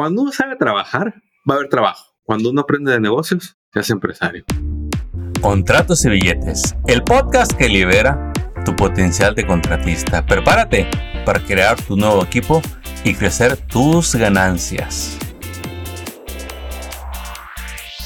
Cuando uno sabe trabajar, va a haber trabajo. Cuando uno aprende de negocios, se hace empresario. Contratos y billetes, el podcast que libera tu potencial de contratista. Prepárate para crear tu nuevo equipo y crecer tus ganancias.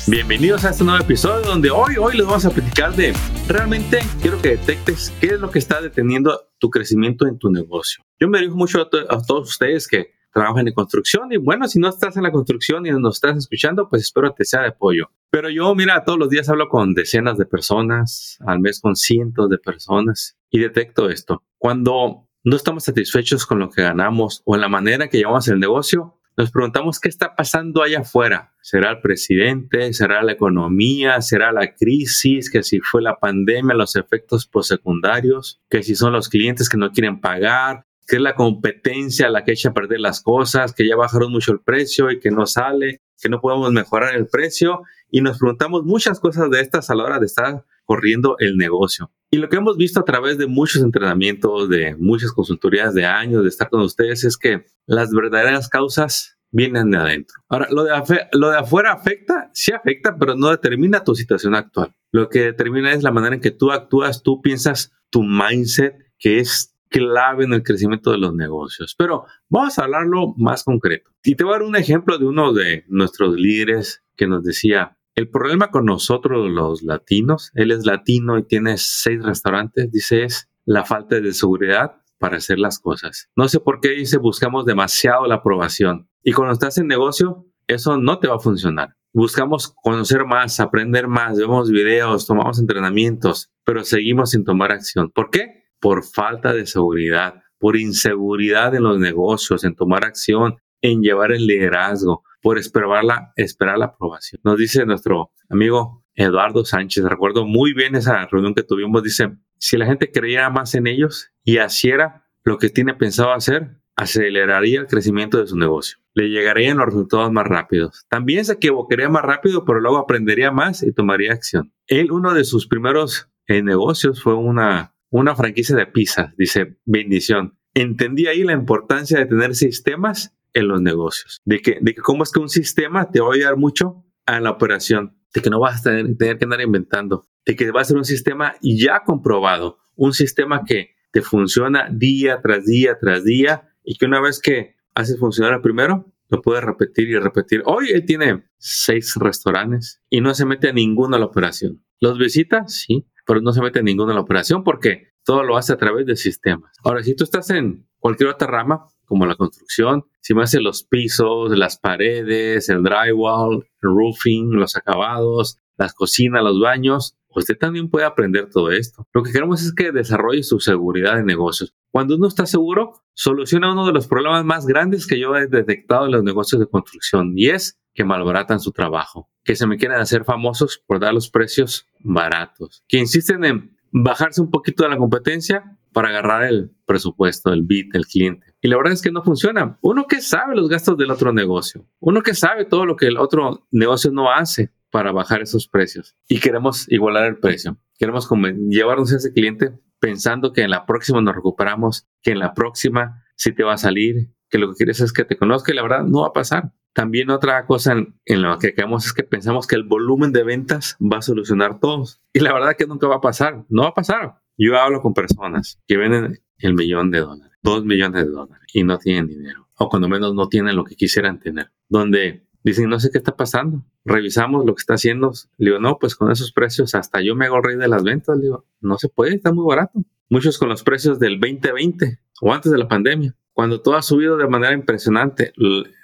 Bienvenidos a este nuevo episodio donde hoy, hoy les vamos a platicar de realmente quiero que detectes qué es lo que está deteniendo tu crecimiento en tu negocio. Yo me dirijo mucho a, a todos ustedes que trabajan en construcción y bueno, si no estás en la construcción y nos estás escuchando, pues espero te sea de apoyo. Pero yo, mira, todos los días hablo con decenas de personas, al mes con cientos de personas y detecto esto. Cuando no estamos satisfechos con lo que ganamos o en la manera que llevamos el negocio, nos preguntamos qué está pasando allá afuera. ¿Será el presidente? ¿Será la economía? ¿Será la crisis? ¿Que si fue la pandemia, los efectos postsecundarios? ¿Que si son los clientes que no quieren pagar? Que es la competencia la que echa a perder las cosas, que ya bajaron mucho el precio y que no sale, que no podemos mejorar el precio. Y nos preguntamos muchas cosas de estas a la hora de estar corriendo el negocio. Y lo que hemos visto a través de muchos entrenamientos, de muchas consultorías de años, de estar con ustedes, es que las verdaderas causas vienen de adentro. Ahora, lo de, lo de afuera afecta, sí afecta, pero no determina tu situación actual. Lo que determina es la manera en que tú actúas, tú piensas, tu mindset, que es clave en el crecimiento de los negocios. Pero vamos a hablarlo más concreto. Y te voy a dar un ejemplo de uno de nuestros líderes que nos decía, el problema con nosotros los latinos, él es latino y tiene seis restaurantes, dice, es la falta de seguridad para hacer las cosas. No sé por qué dice, buscamos demasiado la aprobación. Y cuando estás en negocio, eso no te va a funcionar. Buscamos conocer más, aprender más, vemos videos, tomamos entrenamientos, pero seguimos sin tomar acción. ¿Por qué? Por falta de seguridad, por inseguridad en los negocios, en tomar acción, en llevar el liderazgo, por esperar la, esperar la aprobación. Nos dice nuestro amigo Eduardo Sánchez, recuerdo muy bien esa reunión que tuvimos, dice, si la gente creyera más en ellos y haciera lo que tiene pensado hacer, aceleraría el crecimiento de su negocio. Le llegarían los resultados más rápidos. También se equivocaría más rápido, pero luego aprendería más y tomaría acción. Él, uno de sus primeros eh, negocios fue una una franquicia de pizza, dice, bendición. Entendí ahí la importancia de tener sistemas en los negocios, de que, de que cómo es que un sistema te va a ayudar mucho a la operación, de que no vas a tener, tener que andar inventando, de que va a ser un sistema ya comprobado, un sistema que te funciona día tras día tras día y que una vez que haces funcionar el primero, lo puedes repetir y repetir. Hoy él tiene seis restaurantes y no se mete a ninguno a la operación. ¿Los visita? Sí pero no se mete ninguno en la operación porque todo lo hace a través de sistemas. Ahora, si tú estás en cualquier otra rama, como la construcción, si me hace los pisos, las paredes, el drywall, roofing, los acabados, las cocinas, los baños, usted también puede aprender todo esto. Lo que queremos es que desarrolle su seguridad de negocios. Cuando uno está seguro, soluciona uno de los problemas más grandes que yo he detectado en los negocios de construcción y es que malbaratan su trabajo, que se me quieren hacer famosos por dar los precios baratos, que insisten en bajarse un poquito de la competencia para agarrar el presupuesto, el bit del cliente. Y la verdad es que no funciona. Uno que sabe los gastos del otro negocio, uno que sabe todo lo que el otro negocio no hace para bajar esos precios y queremos igualar el precio. Queremos llevarnos a ese cliente pensando que en la próxima nos recuperamos, que en la próxima sí te va a salir, que lo que quieres es que te conozca y la verdad no va a pasar. También otra cosa en, lo que creemos es que pensamos que el volumen de ventas va a solucionar todos. Y la verdad que nunca va a pasar. No va a pasar. Yo hablo con personas que venden el millón de dólares, dos millones de dólares y no tienen dinero. O cuando menos no tienen lo que quisieran tener. Donde dicen, no sé qué está pasando. Revisamos lo que está haciendo. Le digo, no, pues con esos precios hasta yo me hago rey de las ventas. Le digo, no se puede, está muy barato. Muchos con los precios del 2020 o antes de la pandemia cuando todo ha subido de manera impresionante,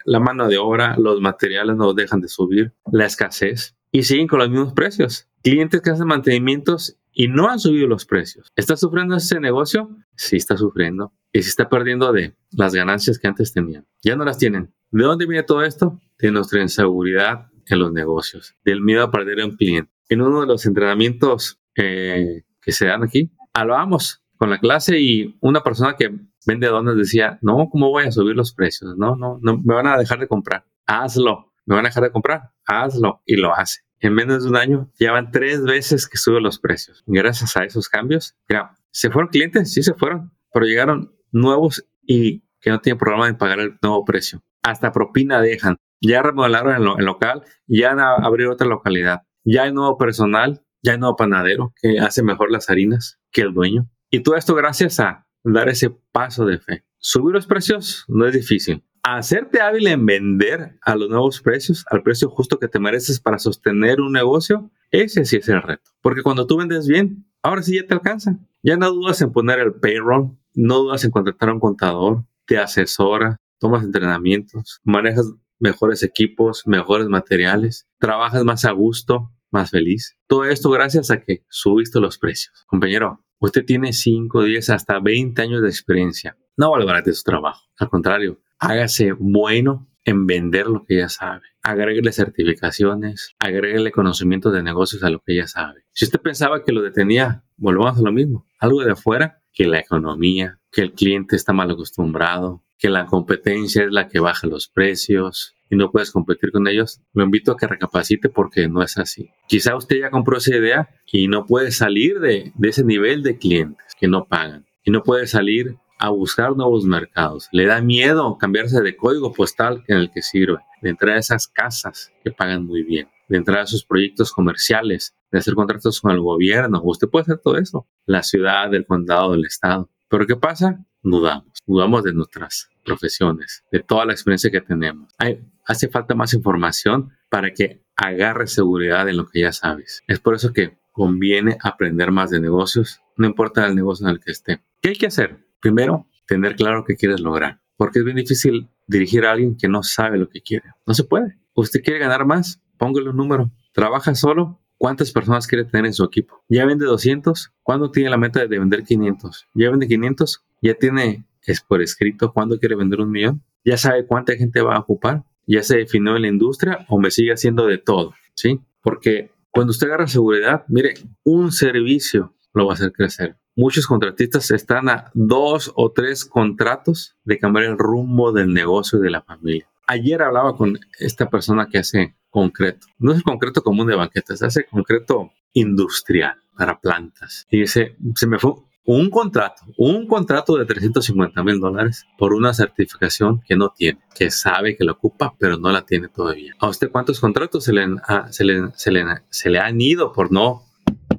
la mano de obra, los materiales no dejan de subir, la escasez y siguen con los mismos precios. Clientes que hacen mantenimientos y no han subido los precios. ¿Está sufriendo ese negocio? Sí está sufriendo. Y se está perdiendo de las ganancias que antes tenían. Ya no las tienen. ¿De dónde viene todo esto? De nuestra inseguridad en los negocios, del miedo a perder a un cliente. En uno de los entrenamientos eh, que se dan aquí, hablábamos con la clase y una persona que vende donas decía, no, ¿cómo voy a subir los precios? No, no, no, me van a dejar de comprar. Hazlo. ¿Me van a dejar de comprar? Hazlo. Y lo hace. En menos de un año ya van tres veces que sube los precios. Gracias a esos cambios, mira, ¿se fueron clientes? Sí se fueron, pero llegaron nuevos y que no tienen problema en pagar el nuevo precio. hasta propina dejan. Ya remodelaron el, local, ya han abierto otra localidad. Ya hay nuevo personal, ya hay nuevo panadero que hace mejor las harinas que el dueño. Y todo esto gracias a dar ese paso de fe. Subir los precios no es difícil. Hacerte hábil en vender a los nuevos precios, al precio justo que te mereces para sostener un negocio, ese sí es el reto. Porque cuando tú vendes bien, ahora sí ya te alcanza. Ya no dudas en poner el payroll, no dudas en contratar a un contador, te asesora, tomas entrenamientos, manejas mejores equipos, mejores materiales, trabajas más a gusto, más feliz. Todo esto gracias a que subiste los precios. Compañero, usted tiene 5, 10, hasta 20 años de experiencia. No valorate su trabajo. Al contrario, hágase bueno en vender lo que ya sabe. Agréguele certificaciones, agréguele conocimientos de negocios a lo que ya sabe. Si usted pensaba que lo detenía, volvamos a lo mismo. Algo de afuera, que la economía, que el cliente está mal acostumbrado, que la competencia es la que baja los precios y no puedes competir con ellos, lo invito a que recapacite porque no es así. Quizá usted ya compró esa idea y no puede salir de, ese nivel de clientes que no pagan y no puede salir a buscar nuevos mercados. Le da miedo cambiarse de código postal en el que sirve, de entrar a esas casas que pagan muy bien, de entrar a esos proyectos comerciales, de hacer contratos con el gobierno. Usted puede hacer todo eso, la ciudad, el condado, el estado. Pero ¿qué pasa? Dudamos, dudamos de nuestras profesiones, de toda la experiencia que tenemos. Hay, hace falta más información para que agarre seguridad en lo que ya sabes. Es por eso que conviene aprender más de negocios, no importa el negocio en el que esté. ¿Qué hay que hacer? Primero, tener claro qué quieres lograr, porque es bien difícil dirigir a alguien que no sabe lo que quiere. No se puede. Usted quiere ganar más, póngale un número. Trabaja solo, ¿cuántas personas quiere tener en su equipo? ¿Ya vende 200? ¿Cuándo tiene la meta de vender 500? ¿Ya vende 500? ¿Ya tiene es por escrito cuándo quiere vender un millón? ¿Ya sabe cuánta gente va a ocupar? ¿Ya se definió en la industria o me sigue haciendo de todo? ¿Sí? Porque cuando usted agarra seguridad, mire, un servicio lo va a hacer crecer. Muchos contratistas están a dos o tres contratos de cambiar el rumbo del negocio de la familia. Ayer hablaba con esta persona que hace concreto. No es el concreto común de banquetas, hace concreto industrial para plantas. Y dice, se me fue un contrato, un contrato de 350 mil dólares por una certificación que no tiene, que sabe que la ocupa, pero no la tiene todavía. ¿A usted cuántos contratos se le, se le, se le, se le han ido por no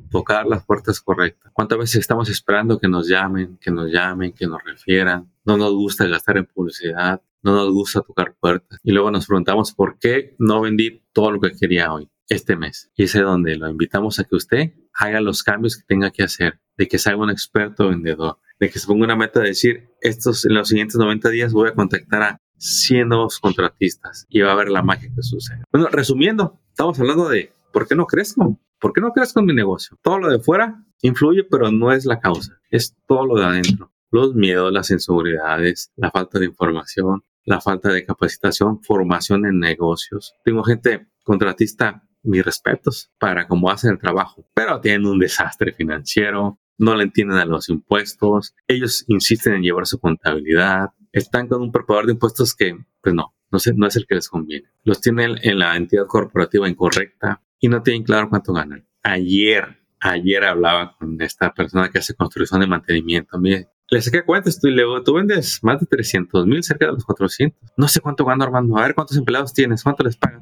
tocar las puertas correctas. ¿Cuántas veces estamos esperando que nos llamen, que nos llamen, que nos refieran? No nos gusta gastar en publicidad, no nos gusta tocar puertas. Y luego nos preguntamos por qué no vendí todo lo que quería hoy, este mes. Y es donde lo invitamos a que usted haga los cambios que tenga que hacer, de que sea un experto vendedor, de que se ponga una meta de decir, estos en los siguientes 90 días voy a contactar a 100 nuevos contratistas y va a ver la magia que sucede. Bueno, resumiendo, estamos hablando de ¿por qué no crezco? ¿Por qué no crees con mi negocio? Todo lo de fuera influye, pero no es la causa. Es todo lo de adentro. Los miedos, las inseguridades, la falta de información, la falta de capacitación, formación en negocios. Tengo gente contratista, mis respetos, para cómo hacen el trabajo, pero tienen un desastre financiero, no le entienden a los impuestos, ellos insisten en llevar su contabilidad, están con un preparador de impuestos que, pues no, no, sé, no es el que les conviene. Los tienen en la entidad corporativa incorrecta, y no tienen claro cuánto ganan. Ayer, ayer hablaba con esta persona que hace construcción de mantenimiento. Mire, le saqué cuentas tú y luego tú vendes más de 300 mil, cerca de los 400. No sé cuánto gano Armando. A ver cuántos empleados tienes, cuánto les pagan.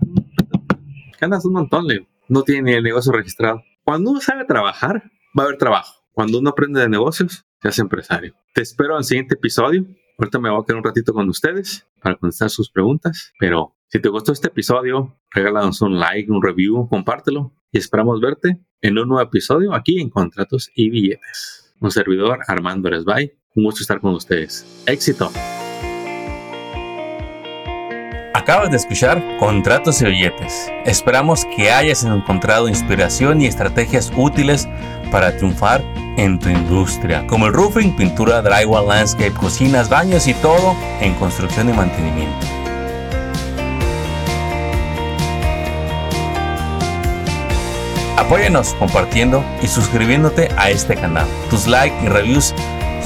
Ganas un montón, le No tiene ni el negocio registrado. Cuando uno sabe trabajar, va a haber trabajo. Cuando uno aprende de negocios, se hace empresario. Te espero en el siguiente episodio. Ahorita me voy a quedar un ratito con ustedes para contestar sus preguntas, pero si te gustó este episodio, regálanos un like, un review, compártelo y esperamos verte en un nuevo episodio aquí en Contratos y Billetes. Un servidor, Armando Eresbay. Un gusto estar con ustedes. ¡Éxito! Acabas de escuchar Contratos y Billetes. Esperamos que hayas encontrado inspiración y estrategias útiles para triunfar en tu industria, como el roofing, pintura, drywall, landscape, cocinas, baños y todo en construcción y mantenimiento. Apóyanos compartiendo y suscribiéndote a este canal. Tus likes y reviews